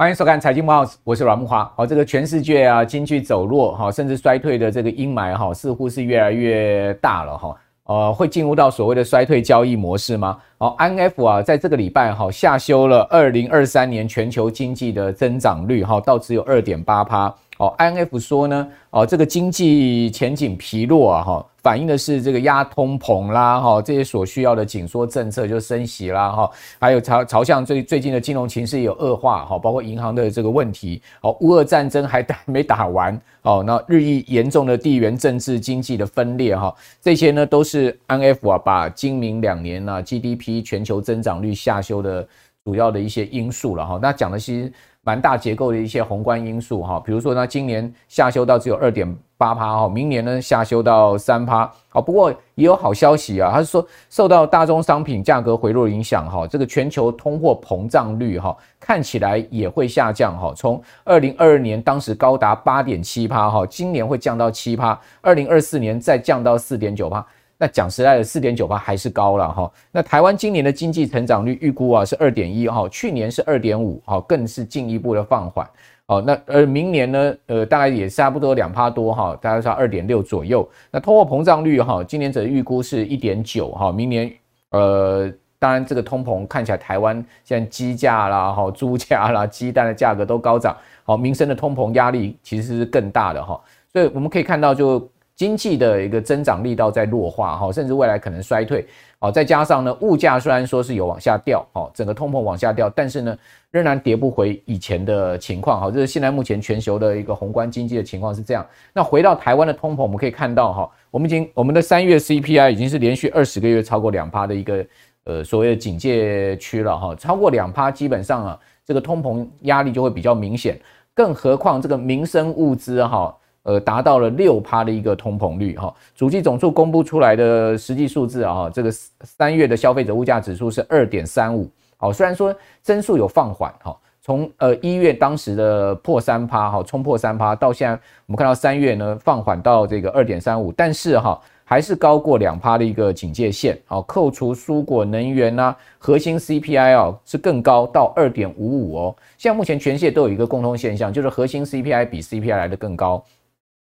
欢迎收看《财经慕 House》，我是阮木华。好，这个全世界啊，经济走弱哈，甚至衰退的这个阴霾哈，似乎是越来越大了哈。呃，会进入到所谓的衰退交易模式吗？好，IMF 啊，在这个礼拜哈下修了二零二三年全球经济的增长率哈，到只有二点八趴。哦，IMF 说呢，哦，这个经济前景疲弱啊，哈，反映的是这个压通膨啦，哈，这些所需要的紧缩政策就升息啦，哈，还有朝朝向最最近的金融情势有恶化，哈，包括银行的这个问题，哦，乌俄战争还打没打完，哦，那日益严重的地缘政治经济的分裂，哈，这些呢都是 IMF 啊把今明两年呢 GDP 全球增长率下修的主要的一些因素了，哈，那讲的其实。蛮大结构的一些宏观因素哈，比如说呢，今年下修到只有二点八趴哈，明年呢下修到三趴。好，不过也有好消息啊，他是说受到大宗商品价格回落影响哈，这个全球通货膨胀率哈看起来也会下降哈，从二零二二年当时高达八点七趴哈，今年会降到七趴，二零二四年再降到四点九趴。那讲实在的，四点九八还是高了哈。那台湾今年的经济成长率预估啊是二点一哈，去年是二点五哈，更是进一步的放缓。哦，那呃明年呢，呃大概也差不多两趴多哈，大概是二点六左右。那通货膨胀率哈，今年则预估是一点九哈，明年呃当然这个通膨看起来台湾现在鸡价啦哈、猪价啦、鸡蛋的价格都高涨，好，民生的通膨压力其实是更大的哈。所以我们可以看到就。经济的一个增长力道在弱化哈，甚至未来可能衰退，好，再加上呢，物价虽然说是有往下掉，好，整个通膨往下掉，但是呢，仍然跌不回以前的情况，哈，这是现在目前全球的一个宏观经济的情况是这样。那回到台湾的通膨，我们可以看到哈，我们已经我们的三月 CPI 已经是连续二十个月超过两趴的一个呃所谓的警戒区了哈，超过两趴基本上啊，这个通膨压力就会比较明显，更何况这个民生物资哈。呃，达到了六趴的一个通膨率哈，主计总处公布出来的实际数字啊，这个三月的消费者物价指数是二点三五，好，虽然说增速有放缓哈，从呃一月当时的破三趴哈，冲破三趴，到现在我们看到三月呢放缓到这个二点三五，但是哈还是高过两趴的一个警戒线，好，扣除蔬果、能源呐，核心 CPI 啊是更高到二点五五哦，现在目前全世界都有一个共通现象，就是核心 CPI 比 CPI 来的更高。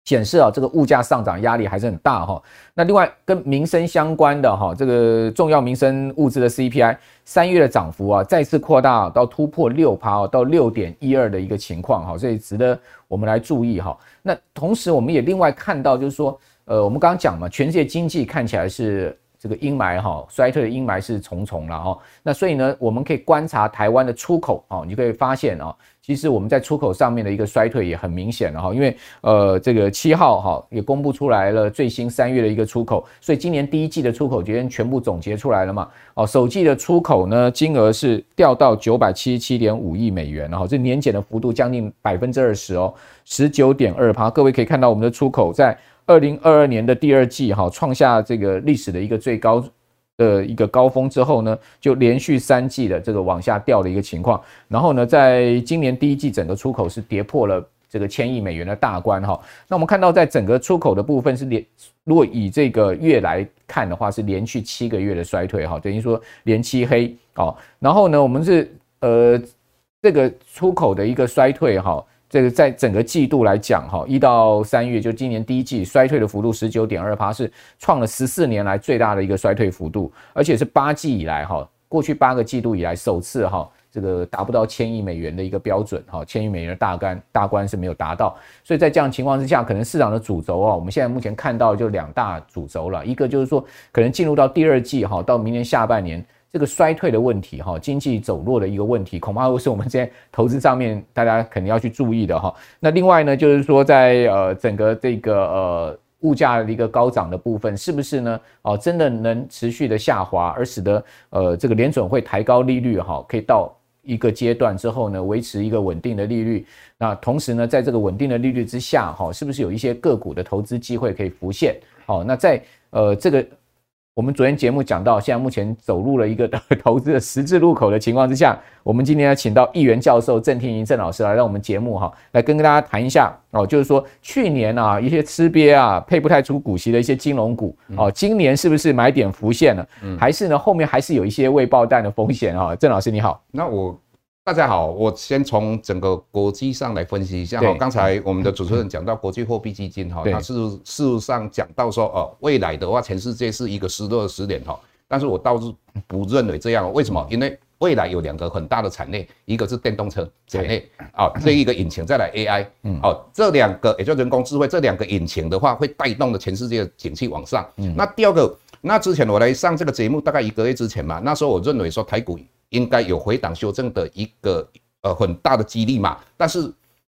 显示啊，这个物价上涨压力还是很大哈。那另外跟民生相关的哈，这个重要民生物资的 CPI，三月的涨幅啊再次扩大到突破六趴到六点一二的一个情况哈，所以值得我们来注意哈。那同时我们也另外看到就是说，呃，我们刚刚讲嘛，全世界经济看起来是这个阴霾哈，衰退的阴霾是重重了哈。那所以呢，我们可以观察台湾的出口啊，你可以发现啊。其实我们在出口上面的一个衰退也很明显了哈，因为呃这个七号哈也公布出来了最新三月的一个出口，所以今年第一季的出口今天全部总结出来了嘛，哦首季的出口呢金额是掉到九百七十七点五亿美元，然后这年减的幅度将近百分之二十哦，十九点二趴，各位可以看到我们的出口在二零二二年的第二季哈创下这个历史的一个最高。的一个高峰之后呢，就连续三季的这个往下掉的一个情况，然后呢，在今年第一季整个出口是跌破了这个千亿美元的大关哈。那我们看到在整个出口的部分是连，如果以这个月来看的话，是连续七个月的衰退哈，等于说连七黑哦。然后呢，我们是呃这个出口的一个衰退哈。这个在整个季度来讲，哈，一到三月就今年第一季衰退的幅度十九点二趴，是创了十四年来最大的一个衰退幅度，而且是八季以来，哈，过去八个季度以来首次，哈，这个达不到千亿美元的一个标准，哈，千亿美元的大关大关是没有达到，所以在这样情况之下，可能市场的主轴啊，我们现在目前看到就两大主轴了，一个就是说可能进入到第二季，哈，到明年下半年。这个衰退的问题，哈，经济走弱的一个问题，恐怕会是我们现在投资上面大家肯定要去注意的哈。那另外呢，就是说在呃整个这个呃物价的一个高涨的部分，是不是呢？哦，真的能持续的下滑，而使得呃这个联准会抬高利率哈，可以到一个阶段之后呢，维持一个稳定的利率。那同时呢，在这个稳定的利率之下，哈，是不是有一些个股的投资机会可以浮现？好，那在呃这个。我们昨天节目讲到，现在目前走入了一个 投资的十字路口的情况之下，我们今天要请到议员教授郑天银郑老师来让我们节目哈，来跟跟大家谈一下哦，就是说去年啊一些吃瘪啊配不太出股息的一些金融股哦，今年是不是买点浮现了？还是呢后面还是有一些未爆弹的风险啊？郑老师你好，那我。大家好，我先从整个国际上来分析一下哈。刚才我们的主持人讲到国际货币基金哈，它是事实上讲到说哦，未来的话全世界是一个失落的十年哈。但是我倒是不认为这样，为什么？因为未来有两个很大的产业，一个是电动车产业啊，这一个引擎再来 AI，哦，这两个也就人工智慧这两个引擎的话，会带动的全世界的景气往上。那第二个，那之前我来上这个节目大概一个月之前嘛，那时候我认为说台股。应该有回档修正的一个呃很大的几率嘛，但是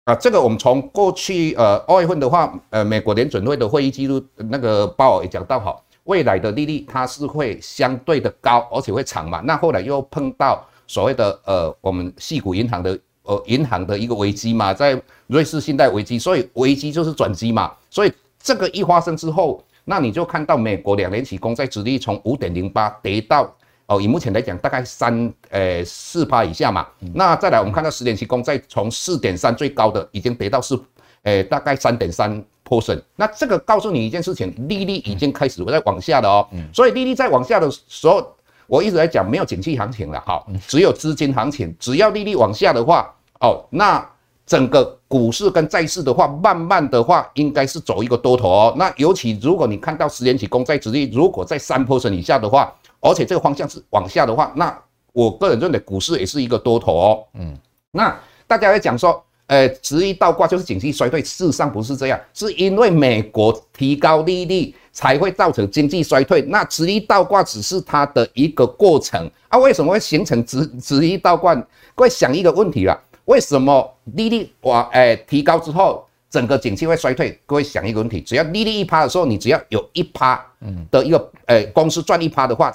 啊、呃，这个我们从过去呃二月份的话，呃美国联准会的会议记录那个鲍尔也讲到哈，未来的利率它是会相对的高，而且会长嘛。那后来又碰到所谓的呃我们矽谷银行的呃银行的一个危机嘛，在瑞士信贷危机，所以危机就是转机嘛。所以这个一发生之后，那你就看到美国两年期公债殖利率从五点零八跌到。哦，以目前来讲，大概三呃四趴以下嘛。那再来，我们看到十年期公债从四点三最高的已经跌到四，呃大概三点三 percent。那这个告诉你一件事情，利率已经开始在往下了哦。所以利率在往下的时候，我一直在讲没有景气行情了哈，只有资金行情。只要利率往下的话，哦，那整个股市跟债市的话，慢慢的话应该是走一个多头哦。那尤其如果你看到十年期公债殖利率如果在三 percent 以下的话，而且这个方向是往下的话，那我个人认为股市也是一个多头哦。嗯，那大家在讲说，呃，直一倒挂就是经济衰退，事实上不是这样，是因为美国提高利率才会造成经济衰退。那直一倒挂只是它的一个过程啊。为什么会形成直直一倒挂？各位想一个问题啦，为什么利率往呃提高之后，整个景气会衰退？各位想一个问题，只要利率一趴的时候，你只要有一趴。嗯，的一个呃公司赚一趴的话，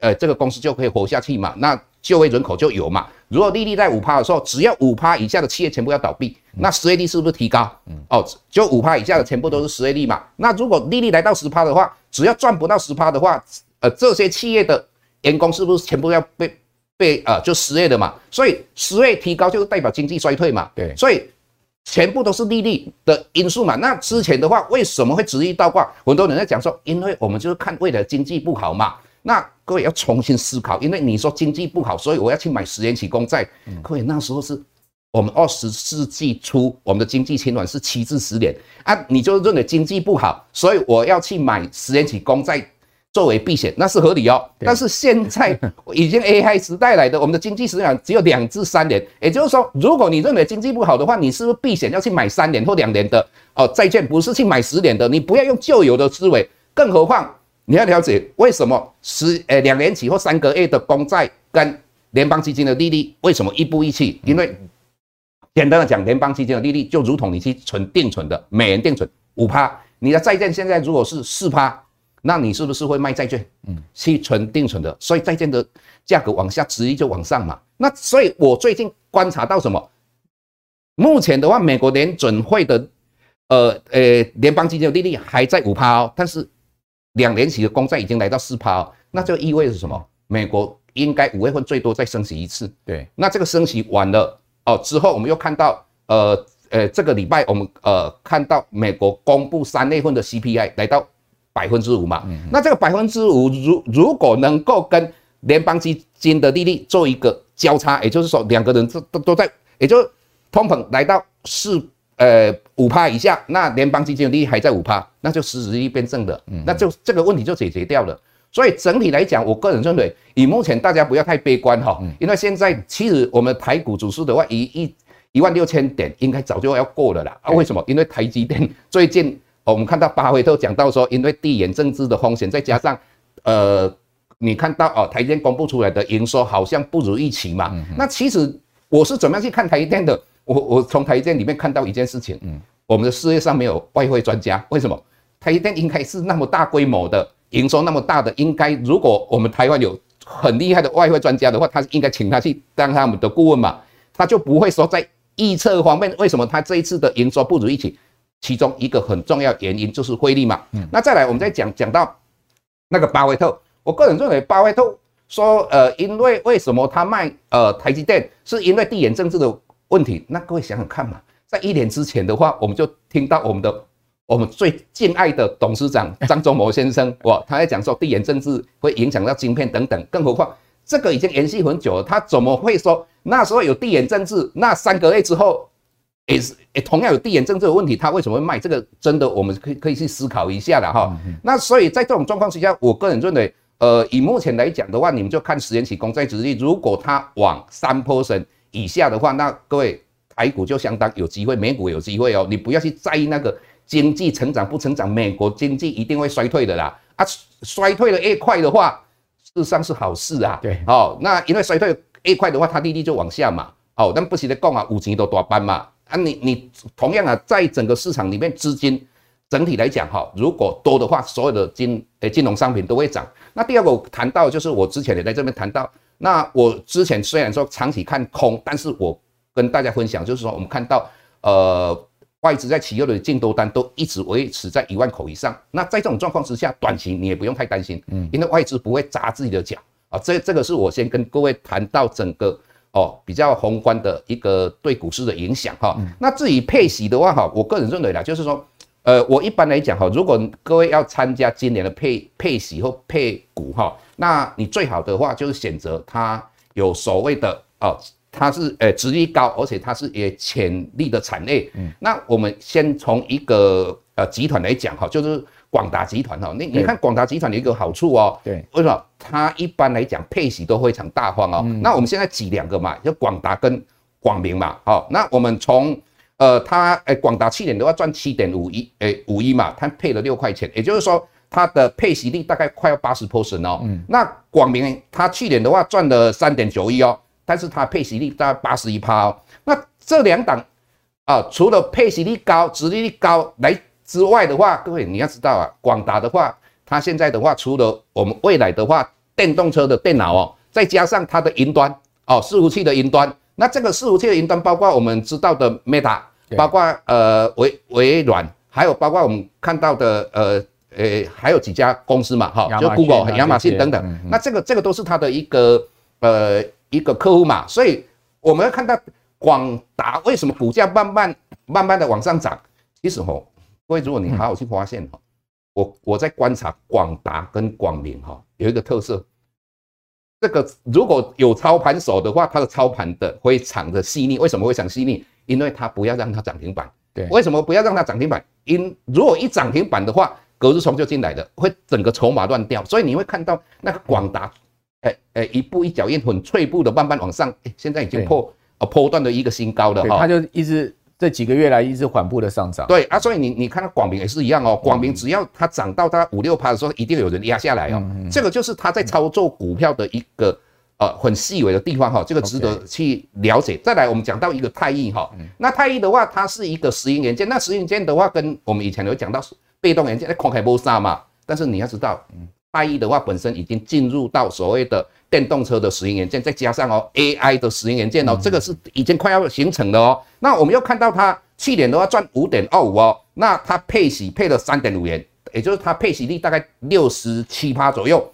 呃这个公司就可以活下去嘛，那就业人口就有嘛。如果利率在五趴的时候，只要五趴以下的企业全部要倒闭，那失业率是不是提高？嗯，哦，就五趴以下的全部都是失业率嘛。那如果利率来到十趴的话，只要赚不到十趴的话，呃这些企业的员工是不是全部要被被呃就失业的嘛？所以失业提高就是代表经济衰退嘛。对，所以。全部都是利率的因素嘛？那之前的话，为什么会执意倒挂？很多人在讲说，因为我们就是看未来经济不好嘛。那各位要重新思考，因为你说经济不好，所以我要去买十年期公债。各位那时候是我们二十世纪初，我们的经济循环是七至十年啊，你就认为经济不好，所以我要去买十年期公债。作为避险，那是合理哦。但是现在已经 AI 时代来的，我们的经济时间只有两至三年。也就是说，如果你认为经济不好的话，你是不是避险要去买三年或两年的哦债券，不是去买十年的？你不要用旧有的思维。更何况你要了解为什么十呃两年期或三个月的公债跟联邦基金的利率为什么一步一期？因为简单的讲，联邦基金的利率就如同你去存定存的美元定存五趴，你的债券现在如果是四趴。那你是不是会卖债券？嗯，去存定存的，所以债券的价格往下，直接就往上嘛。那所以我最近观察到什么？目前的话，美国联准会的呃呃联邦基金的利率还在五趴哦，但是两年期的公债已经来到四趴哦，那就意味着什么？美国应该五月份最多再升息一次。对，那这个升息完了哦之后，我们又看到呃呃这个礼拜我们呃看到美国公布三月份的 CPI 来到。百分之五嘛，那这个百分之五，如如果能够跟联邦基金的利率做一个交叉，也就是说两个人都都都在，也就通膨来到四呃五趴以下，那联邦基金的利率还在五趴，那就实质利率变正的，那就这个问题就解决掉了。所以整体来讲，我个人认为，以目前大家不要太悲观哈，因为现在其实我们台股指数的话，一一一万六千点应该早就要过了啦。啊，为什么？因为台积电最近。我们看到巴菲特讲到说，因为地缘政治的风险，再加上，呃，你看到哦，台积电公布出来的营收好像不如预期嘛。那其实我是怎么样去看台积电的？我我从台积电里面看到一件事情，嗯，我们的事业上没有外汇专家，为什么？台积电应该是那么大规模的营收那么大的，应该如果我们台湾有很厉害的外汇专家的话，他应该请他去当他们的顾问嘛，他就不会说在预测方面，为什么他这一次的营收不如预期？其中一个很重要原因就是汇率嘛，嗯，那再来我们再讲讲到那个巴菲特，我个人认为，巴菲特说，呃，因为为什么他卖呃台积电，是因为地缘政治的问题。那各位想想看嘛，在一年之前的话，我们就听到我们的我们最敬爱的董事长张忠谋先生，哇，他在讲说地缘政治会影响到晶片等等，更何况这个已经延续很久了，他怎么会说那时候有地缘政治，那三个月之后？也是，也同样有地缘政治的问题，他为什么会卖？这个真的，我们可以可以去思考一下了哈。那所以在这种状况之下，我个人认为，呃，以目前来讲的话，你们就看十年期公债殖利率，如果它往三 percent 以下的话，那各位台股就相当有机会，美股有机会哦。你不要去在意那个经济成长不成长，美国经济一定会衰退的啦。啊，衰退的越快的话，事实上是好事啊。对，哦，那因为衰退越快的话，它利率就往下嘛。哦，但不是的讲啊，五钱都大班嘛。啊你，你你同样啊，在整个市场里面，资金整体来讲哈，如果多的话，所有的金诶金融商品都会涨。那第二个我谈到就是我之前也在这边谈到，那我之前虽然说长期看空，但是我跟大家分享就是说，我们看到呃外资在企业的净多单都一直维持在一万口以上。那在这种状况之下，短期你也不用太担心，嗯，因为外资不会砸自己的脚啊。这这个是我先跟各位谈到整个。哦，比较宏观的一个对股市的影响哈。那至于配息的话哈，我个人认为啦，就是说，呃，我一般来讲哈，如果各位要参加今年的配配息或配股哈，那你最好的话就是选择它有所谓的哦，它是呃殖利率高，而且它是有潜力的产业。嗯，那我们先从一个呃集团来讲哈，就是。广达集团哈，你你看广达集团有一个好处哦，对，为什么？它一般来讲配息都非常大方哦。那我们现在举两个嘛，就广达跟广明嘛，好，那我们从呃它诶广达去年的话赚七点五一诶五一嘛，它配了六块钱，也就是说它的配息率大概快要八十 percent 哦。那广明它去年的话赚了三点九一哦，但是它配息率大概八十一趴哦。那这两档啊，除了配息率高、殖利率高来。之外的话，各位你要知道啊，广达的话，它现在的话，除了我们未来的话，电动车的电脑哦，再加上它的云端哦，伺服器的云端，那这个伺服器的云端包括我们知道的 Meta，包括呃微微软，还有包括我们看到的呃呃还有几家公司嘛，哈，就 Google、亚马逊等等，那这个这个都是它的一个呃一个客户嘛，所以我们要看到广达为什么股价慢慢慢慢的往上涨，其实吼。所以，如果你好好去发现哈，我我在观察广达跟广明哈，有一个特色，这个如果有操盘手的话，它的操盘的非常的细腻。为什么会讲细腻？因为它不要让它涨停板。对，为什么不要让它涨停板？因如果一涨停板的话，隔日冲就进来的，会整个筹码乱掉。所以你会看到那个广达，哎哎，一步一脚印，很脆步的慢慢往上，哎，现在已经破呃波段的一个新高了哈。它就一直。这几个月来一直缓步的上涨，对啊，所以你你看到广明也是一样哦，广明只要它涨到它五六趴的时候，一定有人压下来哦，这个就是他在操作股票的一个呃很细微的地方哈，这个值得去了解。再来，我们讲到一个太易哈，那太易的话，它是一个石英元件，那石英元件的话，跟我们以前有讲到被动元件，那空海波沙嘛，但是你要知道，太毅的话本身已经进入到所谓的。电动车的石英元件，再加上哦 AI 的石英元件哦，这个是已经快要形成了哦。那我们又看到它去年的话赚五点二五哦，那它配息配了三点五元，也就是它配息率大概六十七趴左右。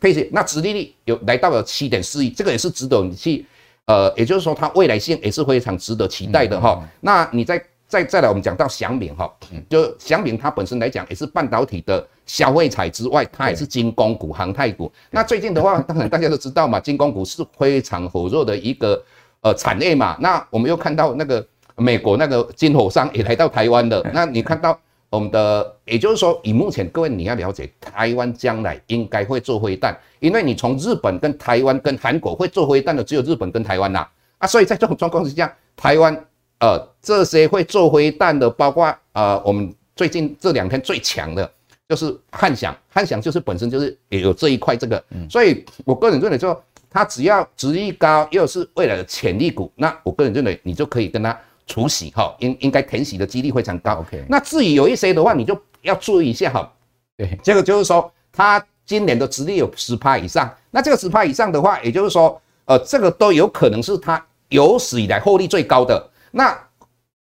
配息那殖利率有来到了七点四亿，这个也是值得你去呃，也就是说它未来性也是非常值得期待的哈。那你再再再来，我们讲到祥敏哈，就祥敏它本身来讲也是半导体的。消费彩之外，它也是军工股、航太股。那最近的话，当然大家都知道嘛，军工股是非常火热的一个呃产业嘛。那我们又看到那个美国那个军火商也来到台湾了。那你看到我们的，也就是说，以目前各位你要了解，台湾将来应该会做飞弹，因为你从日本跟台湾跟韩国会做飞弹的只有日本跟台湾呐啊，所以在这种状况之下，台湾呃这些会做回弹的，包括呃我们最近这两天最强的。就是汉翔，汉翔就是本身就是也有这一块这个，所以我个人认为说，它只要殖利率高，又是未来的潜力股，那我个人认为你就可以跟它除息哈，应应该填息的几率非常高。OK，那至于有一些的话，你就要注意一下哈。对，这个就是说，它今年的殖利率有十趴以上，那这个十趴以上的话，也就是说，呃，这个都有可能是它有史以来获利最高的。那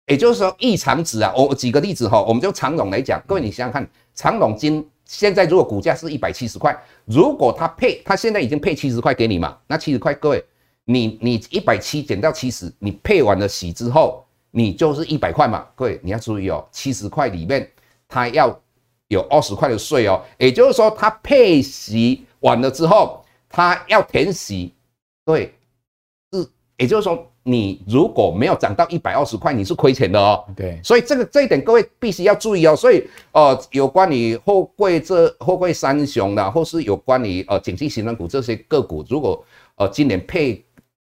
也就是说，异常值啊，我举个例子哈，我们就长荣来讲，各位你想想看。长荣今现在如果股价是一百七十块，如果他配，他现在已经配七十块给你嘛，那七十块，各位，你你一百七减掉七十，你配完了息之后，你就是一百块嘛，各位你要注意哦，七十块里面他要有二十块的税哦，也就是说他配息完了之后，他要填息，对，是，也就是说。你如果没有涨到一百二十块，你是亏钱的哦。对，所以这个这一点各位必须要注意哦。所以呃，有关于货柜这货柜三雄的，或是有关于呃景气循环股这些个股，如果呃今年配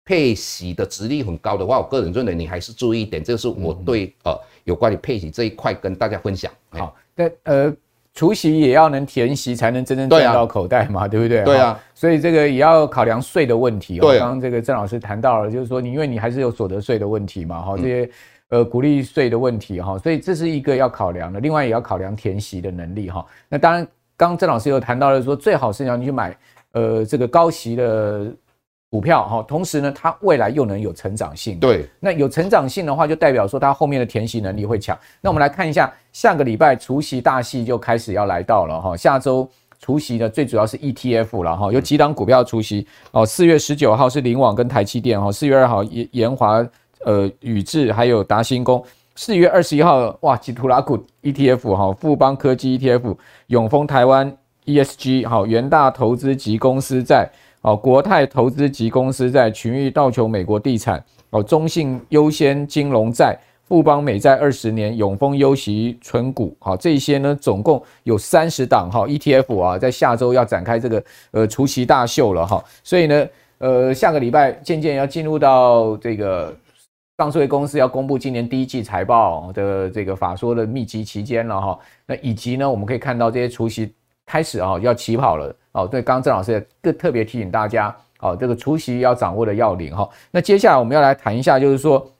配息的殖利率很高的话，我个人认为你还是注意一点。这是我对呃有关于配息这一块跟大家分享。好，那呃。除息也要能填息，才能真正赚到口袋嘛，对，不对？对啊，所以这个也要考量税的问题哦。对，刚刚这个郑老师谈到了，就是说你因为你还是有所得税的问题嘛，哈，这些呃鼓励税的问题哈，所以这是一个要考量的。另外也要考量填息的能力哈。那当然，刚刚郑老师有谈到了说，最好是让你去买呃这个高息的。股票哈，同时呢，它未来又能有成长性。对，那有成长性的话，就代表说它后面的填息能力会强。那我们来看一下，下个礼拜除夕大戏就开始要来到了哈。下周除夕呢，最主要是 ETF 了哈，有几档股票除夕哦。四月十九号是林网跟台积电哈，四月二号延延华呃宇智还有达新工。四月二十一号哇，吉图拉股 ETF 哈，富邦科技 ETF，永丰台湾 ESG 好，元大投资级公司债。哦，国泰投资级公司债、群益道琼美国地产、哦，中信优先金融债、富邦美债二十年、永丰优息存股，好，这些呢，总共有三十档哈 ETF 啊，在下周要展开这个呃除息大秀了哈，所以呢，呃，下个礼拜渐渐要进入到这个上市公司要公布今年第一季财报的这个法说的密集期间了哈，那以及呢，我们可以看到这些除息。开始啊，要起跑了哦。对，刚刚郑老师也特特别提醒大家哦，这个除夕要掌握的要领哈。那接下来我们要来谈一下，就是说，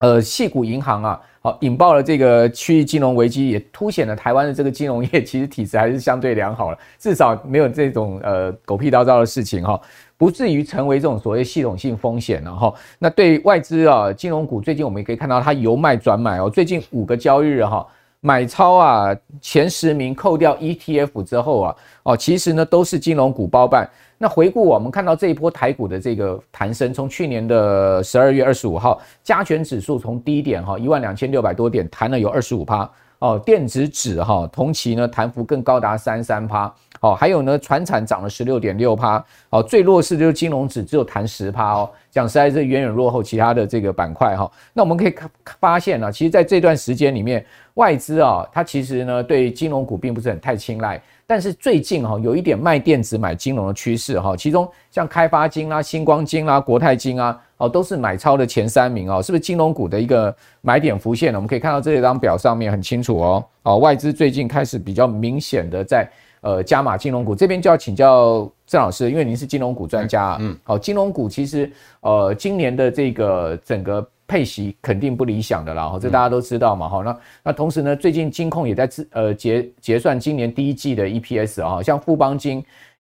呃，矽谷银行啊，好引爆了这个区域金融危机，也凸显了台湾的这个金融业 其实体质还是相对良好了，至少没有这种呃狗屁叨叨的事情哈，不至于成为这种所谓系统性风险了哈。那对外资啊，金融股最近我们也可以看到它由卖转买哦，最近五个交易日哈。买超啊，前十名扣掉 ETF 之后啊，哦，其实呢都是金融股包办。那回顾我们看到这一波台股的这个弹升，从去年的十二月二十五号，加权指数从低点哈一万两千六百多点弹了有二十五趴哦，电子指哈同期呢弹幅更高达三三趴。哦，还有呢，船产涨了十六点六趴，哦，最弱势就是金融指只有弹十趴哦，讲实在是远远落后其他的这个板块哈。那我们可以看发现呢，其实在这段时间里面，外资啊，它其实呢对金融股并不是很太青睐，但是最近哈有一点卖电子买金融的趋势哈，其中像开发金啦、新光金啦、国泰金啊，哦都是买超的前三名哦，是不是金融股的一个买点浮现了？我们可以看到这张表上面很清楚哦，哦外资最近开始比较明显的在。呃，加码金融股这边就要请教郑老师，因为您是金融股专家啊。嗯，好，金融股其实呃，今年的这个整个配息肯定不理想的啦，哈，这大家都知道嘛，哈。那那同时呢，最近金控也在自呃结结算今年第一季的 EPS 啊，像富邦金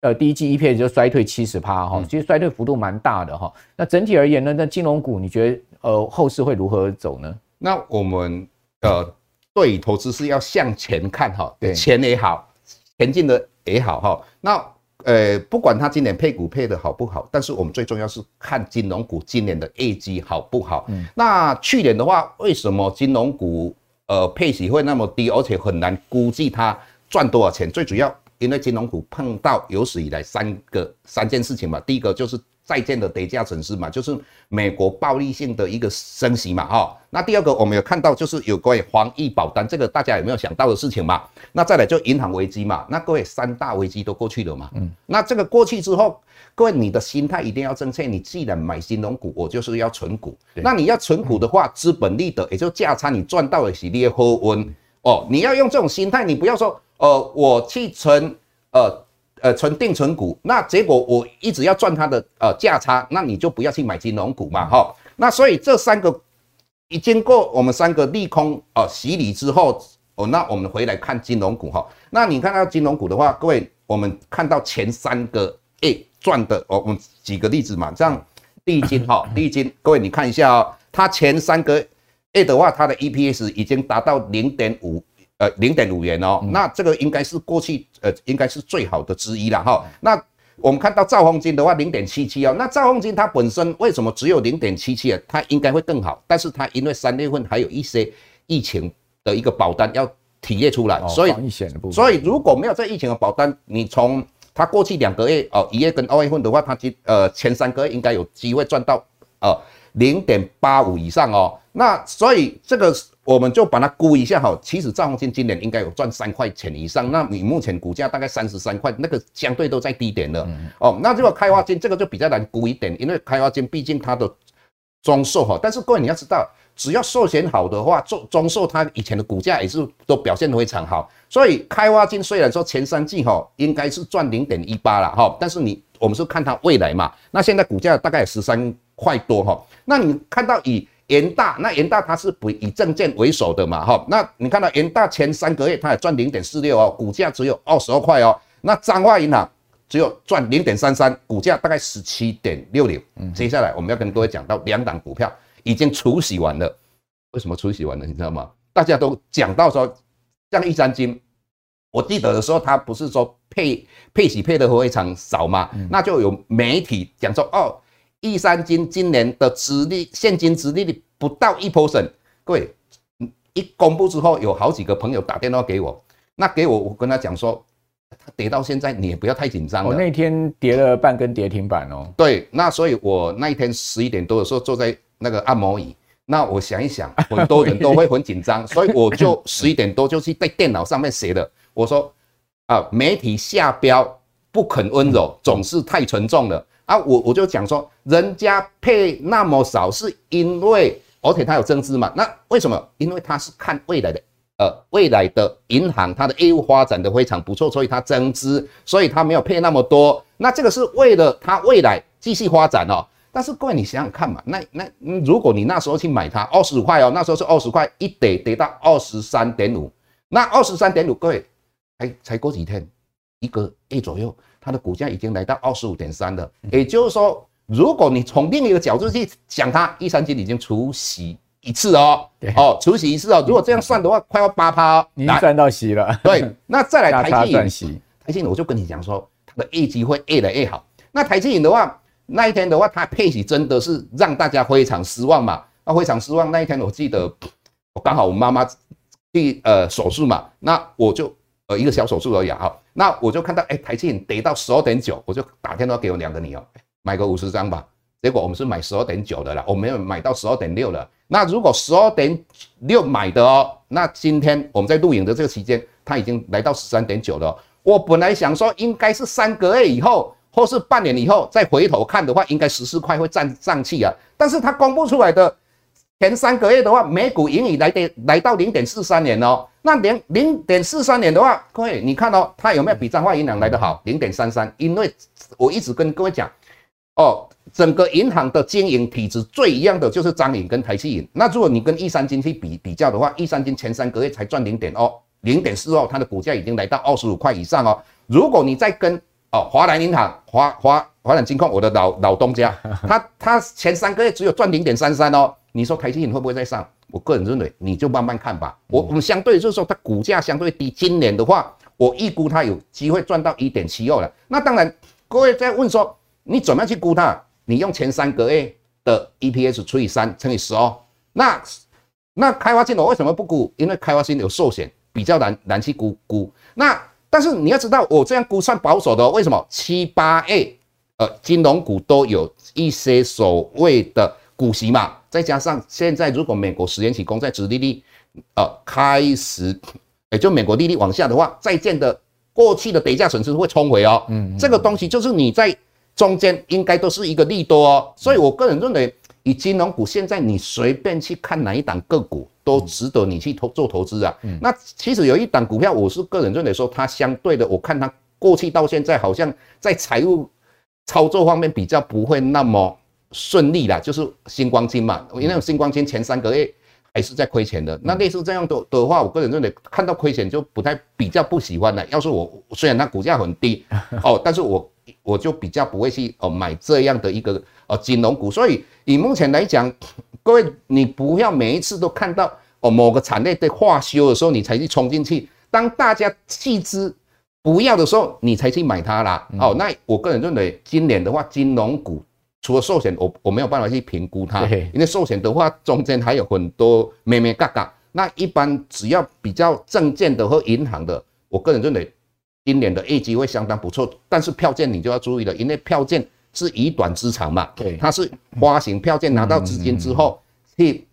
呃第一季 EPS 就衰退七十趴哈，其实衰退幅度蛮大的哈。那整体而言呢，那金融股你觉得呃后市会如何走呢？那我们呃对投资是要向前看哈，对，钱也好。前进的也好哈，那呃不管它今年配股配的好不好，但是我们最重要是看金融股今年的业绩好不好。嗯，那去年的话，为什么金融股呃配息会那么低，而且很难估计它赚多少钱？最主要因为金融股碰到有史以来三个三件事情嘛，第一个就是。债券的叠加损失嘛，就是美国暴力性的一个升息嘛，哈。那第二个我们有看到，就是有关于防疫保单，这个大家有没有想到的事情嘛？那再来就银行危机嘛。那各位三大危机都过去了嘛？嗯。那这个过去之后，各位你的心态一定要正确。你既然买金融股，我就是要存股。那你要存股的话，资本利得也就价差，你赚到的是你的好运哦。你要用这种心态，你不要说，呃，我去存，呃。呃，存定存股，那结果我一直要赚它的呃价差，那你就不要去买金融股嘛，哈。那所以这三个已经过我们三个利空哦、呃、洗礼之后，哦，那我们回来看金融股哈。那你看到金融股的话，各位，我们看到前三个 A 赚的哦，我们举个例子嘛，这样丽晶哈，丽晶，各位你看一下哦，它前三个 A 的话，它的 EPS 已经达到零点五呃零点五元哦，嗯、那这个应该是过去呃应该是最好的之一了哈。那我们看到兆丰金的话零点七七哦，那兆丰金它本身为什么只有零点七七啊？它应该会更好，但是它因为三月份还有一些疫情的一个保单要体列出来，哦、所以所以如果没有这疫情的保单，你从它过去两个月哦一月跟二月份的话，它今呃前三个月应该有机会赚到呃零点八五以上哦。那所以这个我们就把它估一下哈，其实兆丰金今年应该有赚三块钱以上。那你目前股价大概三十三块，那个相对都在低点了哦。那这个开发金这个就比较难估一点，因为开发金毕竟它的中寿哈，但是各位你要知道，只要寿险好的话，中中寿它以前的股价也是都表现得非常好。所以开发金虽然说前三季哈应该是赚零点一八了哈，但是你我们是看它未来嘛，那现在股价大概十三块多哈，那你看到以。元大，那元大它是不以证券为首的嘛，哈，那你看到元大前三个月它也赚零点四六哦，股价只有二十二块哦，那彰化银行只有赚零点三三，股价大概十七点六六。嗯，接下来我们要跟各位讲到两档股票已经除息完了，为什么除息完了？你知道吗？大家都讲到说，像一三金，我记得的时候，它不是说配配息配的非常少嘛，那就有媒体讲说哦。一三金今年的殖利现金殖利率不到一 percent，各位，一公布之后，有好几个朋友打电话给我，那给我我跟他讲说，他跌到现在你也不要太紧张了。我那天跌了半根跌停板哦。对，那所以我那一天十一点多的时候坐在那个按摩椅，那我想一想，很多人都会很紧张，所以我就十一点多就去在电脑上面写的，我说啊，媒体下标不肯温柔，总是太沉重了。啊，我我就讲说，人家配那么少，是因为而且它有增资嘛？那为什么？因为它是看未来的，呃，未来的银行它的业务发展的非常不错，所以它增资，所以它没有配那么多。那这个是为了它未来继续发展哦。但是各位，你想想看嘛，那那如果你那时候去买它二十五块哦，那时候是二十块，一跌跌到二十三点五，那二十三点五，各位，才才过几天，一个月左右。它的股价已经来到二十五点三了，也就是说，如果你从另一个角度去想，它一三金已经除息一次哦，哦，除息一次哦，如果这样算的话，快要八趴哦，你赚到息了。对，那再来台积电，台积电我就跟你讲说，它的业绩会越来越好。那台积电的话，那一天的话，它配息真的是让大家非常失望嘛？那非常失望。那一天我记得，我刚好我妈妈去呃手术嘛，那我就。呃，一个小手术而已啊，那我就看到，哎，台积电跌到十二点九，我就打电话给我两个女儿，买个五十张吧。结果我们是买十二点九的啦，我没有买到十二点六了。那如果十二点六买的哦，那今天我们在录影的这个期间，它已经来到十三点九了。我本来想说，应该是三个月以后，或是半年以后再回头看的话，应该十四块会站上去啊。但是它公布出来的前三个月的话，每股盈余来的来到零点四三年哦。那零零点四三年的话，各位你看哦，它有没有比彰化银行来得好？零点三三，因为我一直跟各位讲，哦，整个银行的经营体质最一样的就是彰银跟台企银。那如果你跟一三金去比比较的话，一三金前三个月才赚零点二，零点四二，它的股价已经来到二十五块以上哦。如果你再跟哦华南银行、华华华南金控，我的老老东家，他他前三个月只有赚零点三三哦。你说台积电会不会再上？我个人认为，你就慢慢看吧。我我们相对就是说，它股价相对低，今年的话，我预估它有机会赚到一点七二了。那当然，各位在问说，你怎么样去估它？你用前三个月的 EPS 除以三乘以十二。那那开发金我为什么不估？因为开发金有寿险，比较难难去估估。那但是你要知道，我这样估算保守的，为什么？七八 A 呃金融股都有一些所谓的。股息嘛，再加上现在如果美国十年期公债殖利率，呃，开始，也就美国利率往下的话，债券的过去的跌价损失会冲回哦。嗯，这个东西就是你在中间应该都是一个利多哦。所以我个人认为，以金融股现在你随便去看哪一档个股都值得你去投做投资啊。嗯，那其实有一档股票，我是个人认为说它相对的，我看它过去到现在好像在财务操作方面比较不会那么。顺利啦，就是新光金嘛，因为新光金前三个月还是在亏钱的。那类似这样的的话，我个人认为看到亏钱就不太比较不喜欢了。要是我虽然它股价很低 哦，但是我我就比较不会去哦买这样的一个哦金融股。所以以目前来讲，各位你不要每一次都看到哦某个产业的化修的时候，你才去冲进去。当大家弃之不要的时候，你才去买它啦。嗯、哦，那我个人认为，今年的话，金融股除了寿险，我我没有办法去评估它，因为寿险的话中间还有很多咩咩嘎嘎。那一般只要比较证券的和银行的，我个人认为今年的业绩会相当不错。但是票券你就要注意了，因为票券是以短资长嘛，对，它是发行票券拿到资金之后去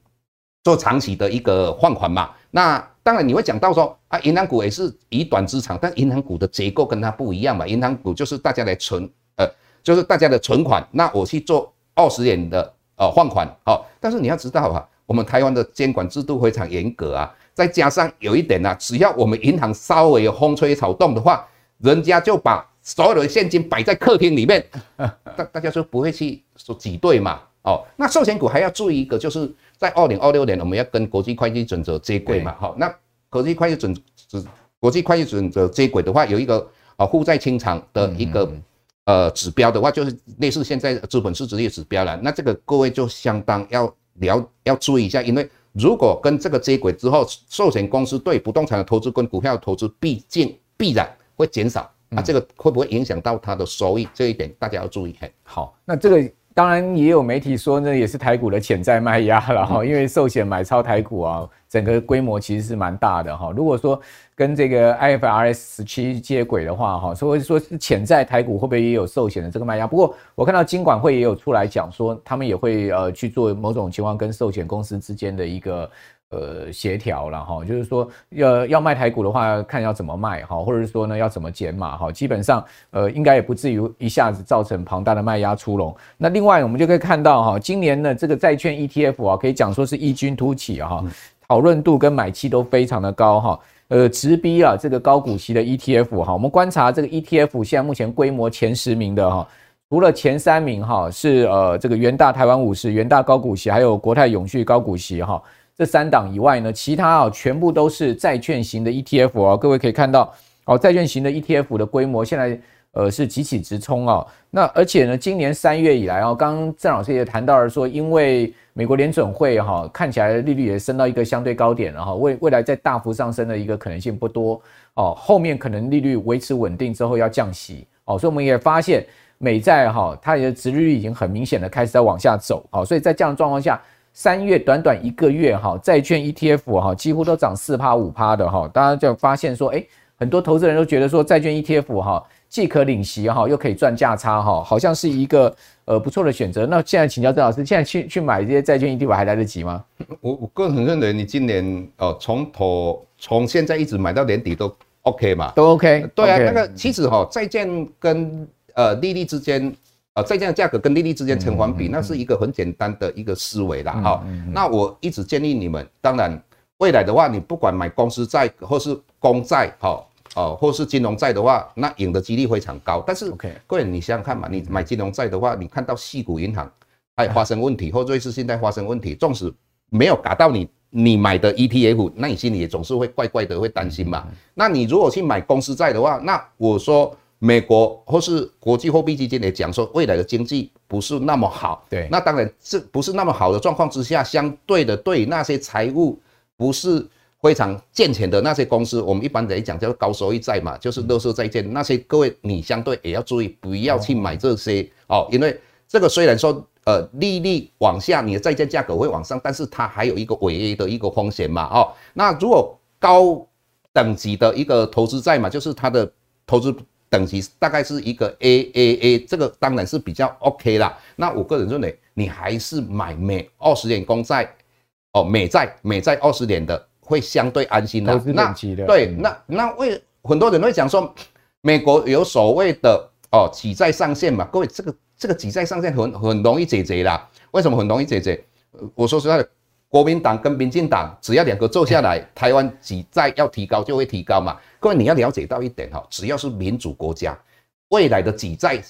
做长期的一个换款嘛。那当然你会讲到说啊，银行股也是以短资长，但银行股的结构跟它不一样嘛。银行股就是大家来存，呃，就是大家的存款，那我去做二十年的呃换款，好，但是你要知道啊。我们台湾的监管制度非常严格啊，再加上有一点呢、啊，只要我们银行稍微有风吹草动的话，人家就把所有的现金摆在客厅里面，大大家就不会去说挤兑嘛。哦，那寿险股还要注意一个，就是在二零二六年我们要跟国际会计准则接轨嘛。好，那国际会计准则国际会计准则接轨的话，有一个啊负债清偿的一个呃指标的话，就是类似现在资本市值率指标了。那这个各位就相当要。了要注意一下，因为如果跟这个接轨之后，寿险公司对不动产的投资跟股票的投资，毕竟必然会减少，那这个会不会影响到它的收益？这一点大家要注意。好，那这个。当然也有媒体说，那也是台股的潜在卖压了哈，因为寿险买超台股啊，整个规模其实是蛮大的哈。如果说跟这个 IFRS 十七接轨的话哈，所以说是潜在台股会不会也有寿险的这个卖压？不过我看到金管会也有出来讲说，他们也会呃去做某种情况跟寿险公司之间的一个。呃，协调了哈，就是说要要卖台股的话，看要怎么卖哈，或者是说呢要怎么减码哈，基本上呃应该也不至于一下子造成庞大的卖压出笼。那另外我们就可以看到哈，今年呢这个债券 ETF 啊，可以讲说是异军突起啊哈，讨论度跟买气都非常的高哈，呃直逼啊这个高股息的 ETF 哈。我们观察这个 ETF 现在目前规模前十名的哈，除了前三名哈是呃这个元大台湾五十、元大高股息，还有国泰永续高股息哈。这三档以外呢，其他啊全部都是债券型的 ETF 啊，各位可以看到哦，债券型的 ETF 的规模现在呃是急起直冲啊。那而且呢，今年三月以来啊，刚刚郑老师也谈到了说，因为美国联准会哈看起来利率也升到一个相对高点了哈，未未来再大幅上升的一个可能性不多哦，后面可能利率维持稳定之后要降息哦，所以我们也发现美债哈它的殖利率已经很明显的开始在往下走哦，所以在这样的状况下。三月短短一个月哈，债券 ETF 哈几乎都涨四趴五趴的哈，大家就发现说，哎，很多投资人都觉得说，债券 ETF 哈既可领息哈，又可以赚价差哈，好像是一个呃不错的选择。那现在请教郑老师，现在去去买这些债券 ETF 还来得及吗？我我个人认为，你今年哦从头从现在一直买到年底都 OK 嘛？都 OK。对啊，那个其实哈债券跟呃利率之间。啊，在这样价格跟利率之间成反比，那是一个很简单的一个思维啦。哈，那我一直建议你们，当然未来的话，你不管买公司债或是公债，哈，哦，或是金融债的话，那赢的几率非常高。但是，各位你想想看嘛，你买金融债的话，你看到细股银行还发生问题，或瑞士信贷发生问题，纵使没有打到你，你买的 ETF，那你心里也总是会怪怪的，会担心嘛。那你如果去买公司债的话，那我说。美国或是国际货币基金也讲说，未来的经济不是那么好。对，那当然这不是那么好的状况之下，相对的对那些财务不是非常健全的那些公司，我们一般来讲叫做高收益债嘛，就是垃圾债券。那些各位你相对也要注意，不要去买这些哦，因为这个虽然说呃利率往下，你的债券价格会往上，但是它还有一个违约的一个风险嘛。哦，那如果高等级的一个投资债嘛，就是它的投资。等级大概是一个 AAA，这个当然是比较 OK 啦。那我个人认为，你还是买美二十年公债哦，美债美债二十年的会相对安心的。投资等级的。对，那那为很多人会讲说，美国有所谓的哦挤债上限嘛？各位，这个这个挤债上限很很容易解决啦。为什么很容易解决？我说实在的。国民党跟民进党只要两个坐下来，台湾挤债要提高就会提高嘛。各位你要了解到一点哈，只要是民主国家，未来的挤债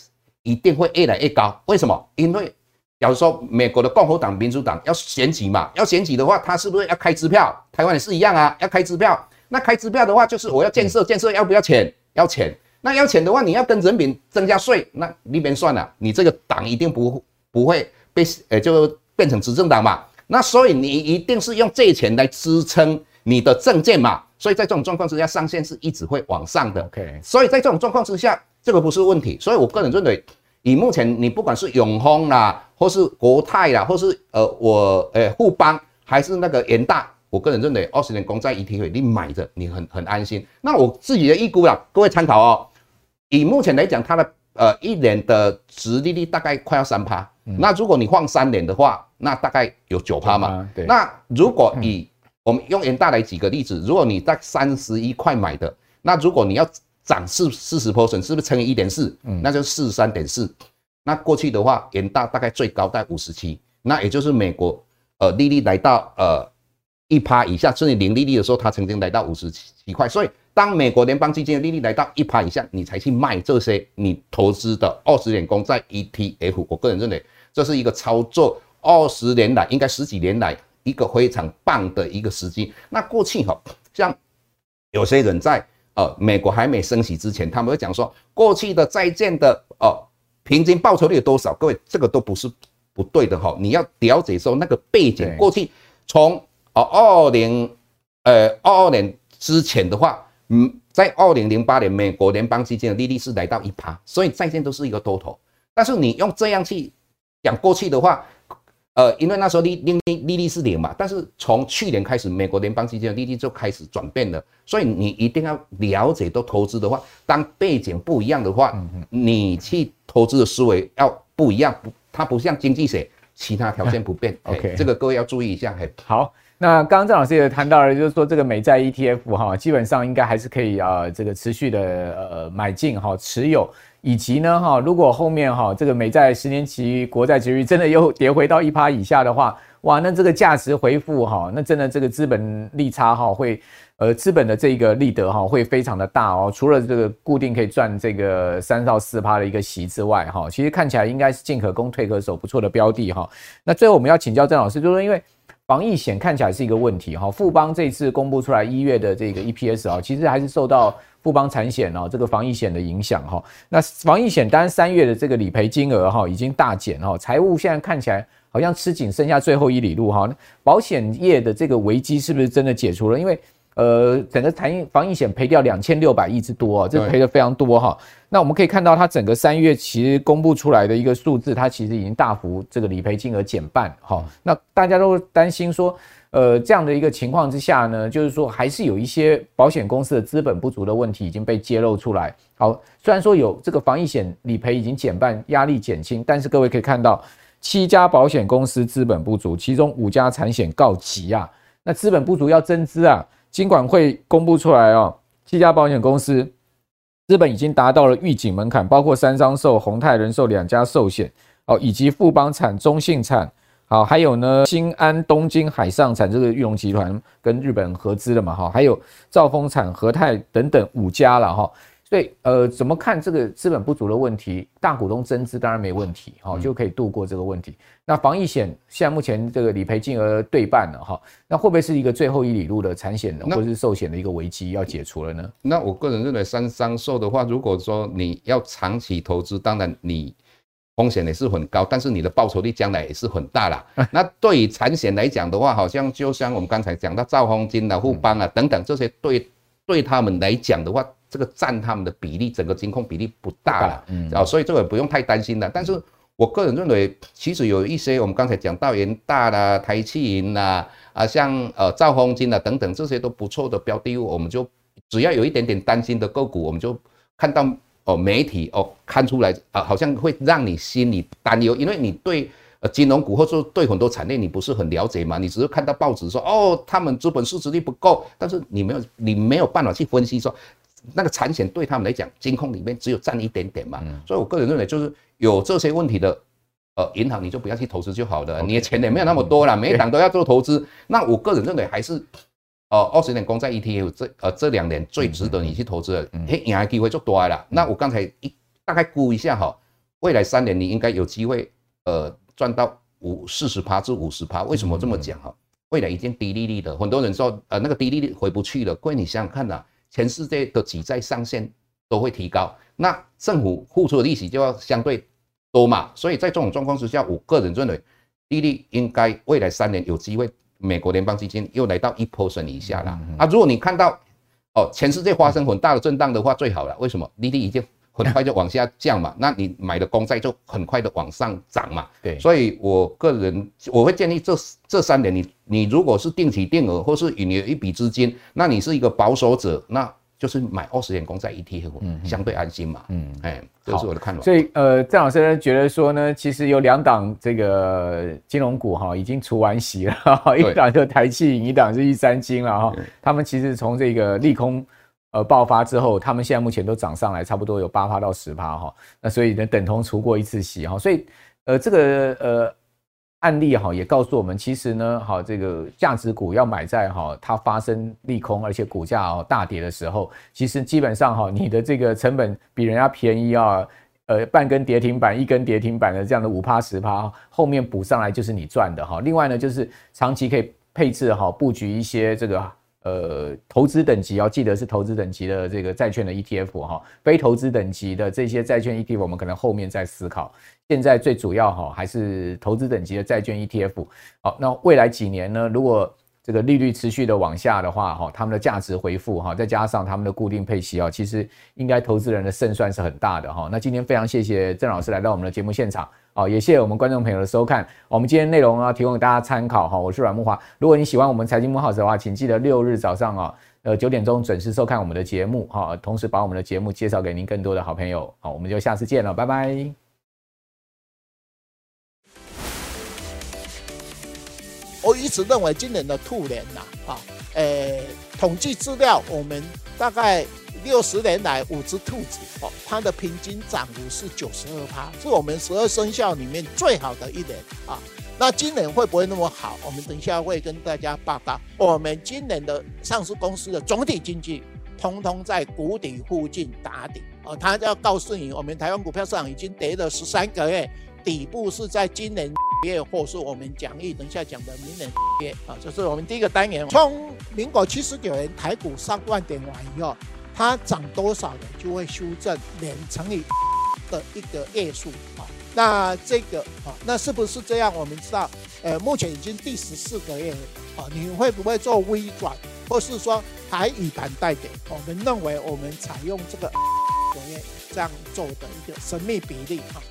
一定会越来越高。为什么？因为假如说美国的共和党、民主党要选举嘛，要选举的话，他是不是要开支票？台湾也是一样啊，要开支票。那开支票的话，就是我要建设，建设要不要钱？要钱。那要钱的话，你要跟人民增加税，那那边算了，你这个党一定不不会被呃就变成执政党嘛。那所以你一定是用借钱来支撑你的证件嘛。所以在这种状况之下，上限是一直会往上的。OK，所以在这种状况之下，这个不是问题。所以我个人认为，以目前你不管是永丰啦，或是国泰啦，或是呃我呃富邦，还是那个元大，我个人认为二十年公债 ETF 你买着你很很安心。那我自己的预估啦，各位参考哦。以目前来讲，它的呃一年的殖利率大概快要三趴。嗯、那如果你放三年的话，那大概有九趴嘛。对。那如果以我们用元大来举个例子，如果你在三十一块买的，那如果你要涨四四十 percent，是不是乘以一点四？嗯，那就四十三点四。那过去的话，元大大概最高在五十七，那也就是美国呃利率来到呃一趴以下，甚至零利率的时候，它曾经来到五十七块。所以当美国联邦基金的利率来到一趴以下，你才去卖这些你投资的二十年公债 ETF。我个人认为。这是一个操作二十年来，应该十几年来一个非常棒的一个时机。那过去哈，像有些人在呃美国还没升息之前，他们会讲说，过去的债券的呃平均报酬率有多少？各位，这个都不是不对的哈。你要了解说那个背景，过去从呃二零呃二二年之前的话，嗯，在二零零八年，美国联邦基金的利率是来到一趴，所以债券都是一个多头。但是你用这样去。讲过去的话，呃，因为那时候利利利率是零嘛，但是从去年开始，美国联邦基金的利率就开始转变了，所以你一定要了解到投资的话，当背景不一样的话，你去投资的思维要不一样，不，它不像经济学，其他条件不变。OK，这个各位要注意一下。嘿，好，那刚刚郑老师也谈到了，就是说这个美债 ETF 哈，基本上应该还是可以啊，这个持续的呃买进哈持有。以及呢，哈，如果后面哈这个美债十年期国债殖率真的又跌回到一趴以下的话，哇，那这个价值回复哈，那真的这个资本利差哈会，呃，资本的这个利得哈会非常的大哦。除了这个固定可以赚这个三到四趴的一个息之外，哈，其实看起来应该是进可攻退可守不错的标的哈。那最后我们要请教郑老师，就是因为防疫险看起来是一个问题哈，富邦这次公布出来一月的这个 EPS 啊，其实还是受到。富邦产险哦，这个防疫险的影响哈，那防疫险当然三月的这个理赔金额哈已经大减哈，财务现在看起来好像吃紧，剩下最后一里路哈。保险业的这个危机是不是真的解除了？因为呃，整个谈防疫险赔掉两千六百亿之多啊，这赔的非常多哈。那我们可以看到，它整个三月其实公布出来的一个数字，它其实已经大幅这个理赔金额减半哈。那大家都担心说。呃，这样的一个情况之下呢，就是说还是有一些保险公司的资本不足的问题已经被揭露出来。好，虽然说有这个防疫险理赔已经减半，压力减轻，但是各位可以看到，七家保险公司资本不足，其中五家产险告急啊。那资本不足要增资啊，金管会公布出来哦，七家保险公司日本已经达到了预警门槛，包括三商寿、宏泰人寿两家寿险哦，以及富邦产、中信产。好，还有呢，新安、东京海上产这个裕隆集团跟日本合资的嘛，哈，还有兆丰产、和泰等等五家了，哈。所以，呃，怎么看这个资本不足的问题？大股东增资当然没问题，哈，就可以度过这个问题。那防疫险现在目前这个理赔金额对半了，哈，那会不会是一个最后一里路的产险或者是寿险的一个危机要解除了呢？那我个人认为，三商寿的话，如果说你要长期投资，当然你。风险也是很高，但是你的报酬率将来也是很大啦。那对于产险来讲的话，好像就像我们刚才讲到兆丰金啊、富邦啊等等这些，对对他们来讲的话，这个占他们的比例，整个金控比例不大了，嗯，啊，所以这个不用太担心了。但是我个人认为，其实有一些我们刚才讲到元大啦、台企银啦，啊，像呃兆丰金啊等等这些都不错的标的物，我们就只要有一点点担心的个股，我们就看到。哦，媒体哦看出来啊，好像会让你心里担忧，因为你对呃金融股或者说对很多产业你不是很了解嘛，你只是看到报纸说哦，他们资本市值率不够，但是你没有你没有办法去分析说那个产险对他们来讲，金控里面只有占一点点嘛，所以我个人认为就是有这些问题的呃银行你就不要去投资就好了，你的钱也没有那么多了，每一档都要做投资，那我个人认为还是。哦，二十年公债 ETF 这呃这两年最值得你去投资的，嘿，赢的机会就多了。那我刚才一大概估一下哈，未来三年你应该有机会呃赚到五四十趴至五十趴。为什么这么讲哈？未来已经低利率的，很多人说呃那个低利率回不去了。各位你想想看呐，全世界的举债上限都会提高，那政府付出的利息就要相对多嘛。所以在这种状况之下，我个人认为利率应该未来三年有机会，美国联邦基金又来到一 percent 以下啦啊。如果你看到哦，全世界发生很大的震荡的话，最好了。为什么？利率已经很快就往下降嘛，那你买的公债就很快的往上涨嘛。对，所以我个人我会建议这这三年你你如果是定期定额或是你有一笔资金，那你是一个保守者，那。就是买二十年公债 ETF，嗯，相对安心嘛，嗯，哎，这是我的看法。所以，呃，郑老师呢觉得说呢，其实有两档这个金融股哈，已经除完息了，一档就台企银，一档是一三金了哈。他们其实从这个利空呃爆发之后，他们现在目前都涨上来，差不多有八趴到十趴哈。那所以呢，等同除过一次息哈。所以，呃，这个呃。案例哈也告诉我们，其实呢，好这个价值股要买在哈它发生利空，而且股价大跌的时候，其实基本上哈你的这个成本比人家便宜啊，呃半根跌停板、一根跌停板的这样的五趴十趴，后面补上来就是你赚的哈。另外呢，就是长期可以配置哈布局一些这个。呃，投资等级要记得是投资等级的这个债券的 ETF 哈，非投资等级的这些债券 ETF 我们可能后面再思考。现在最主要哈还是投资等级的债券 ETF。好，那未来几年呢？如果这个利率持续的往下的话哈，他们的价值回复哈，再加上他们的固定配息啊，其实应该投资人的胜算是很大的哈。那今天非常谢谢郑老师来到我们的节目现场。好，也谢谢我们观众朋友的收看。我们今天内容啊，提供大家参考哈。我是阮木华，如果你喜欢我们财经慕 House 的话，请记得六日早上啊，呃九点钟准时收看我们的节目哈。同时把我们的节目介绍给您更多的好朋友。好，我们就下次见了，拜拜。我一直认为今年的兔年呐，啊，诶，统计资料我们大概。六十年来，五只兔子哦，它的平均涨幅是九十二趴，是我们十二生肖里面最好的一年啊。那今年会不会那么好？我们等一下会跟大家报告。我们今年的上市公司的总体经济，通通在谷底附近打底哦。他要告诉你，我们台湾股票市场已经跌了十三个月，底部是在今年月，或是我们讲义等一下讲的明年月啊。这是我们第一个单元。从民国七十九年台股上万点完以后。它涨多少呢就会修正年乘以的一个倍数啊，那这个啊，那是不是这样？我们知道，呃，目前已经第十四个月了啊，你会不会做微转，或是说还以盘带给？我们认为我们采用这个这样做的一个神秘比例啊。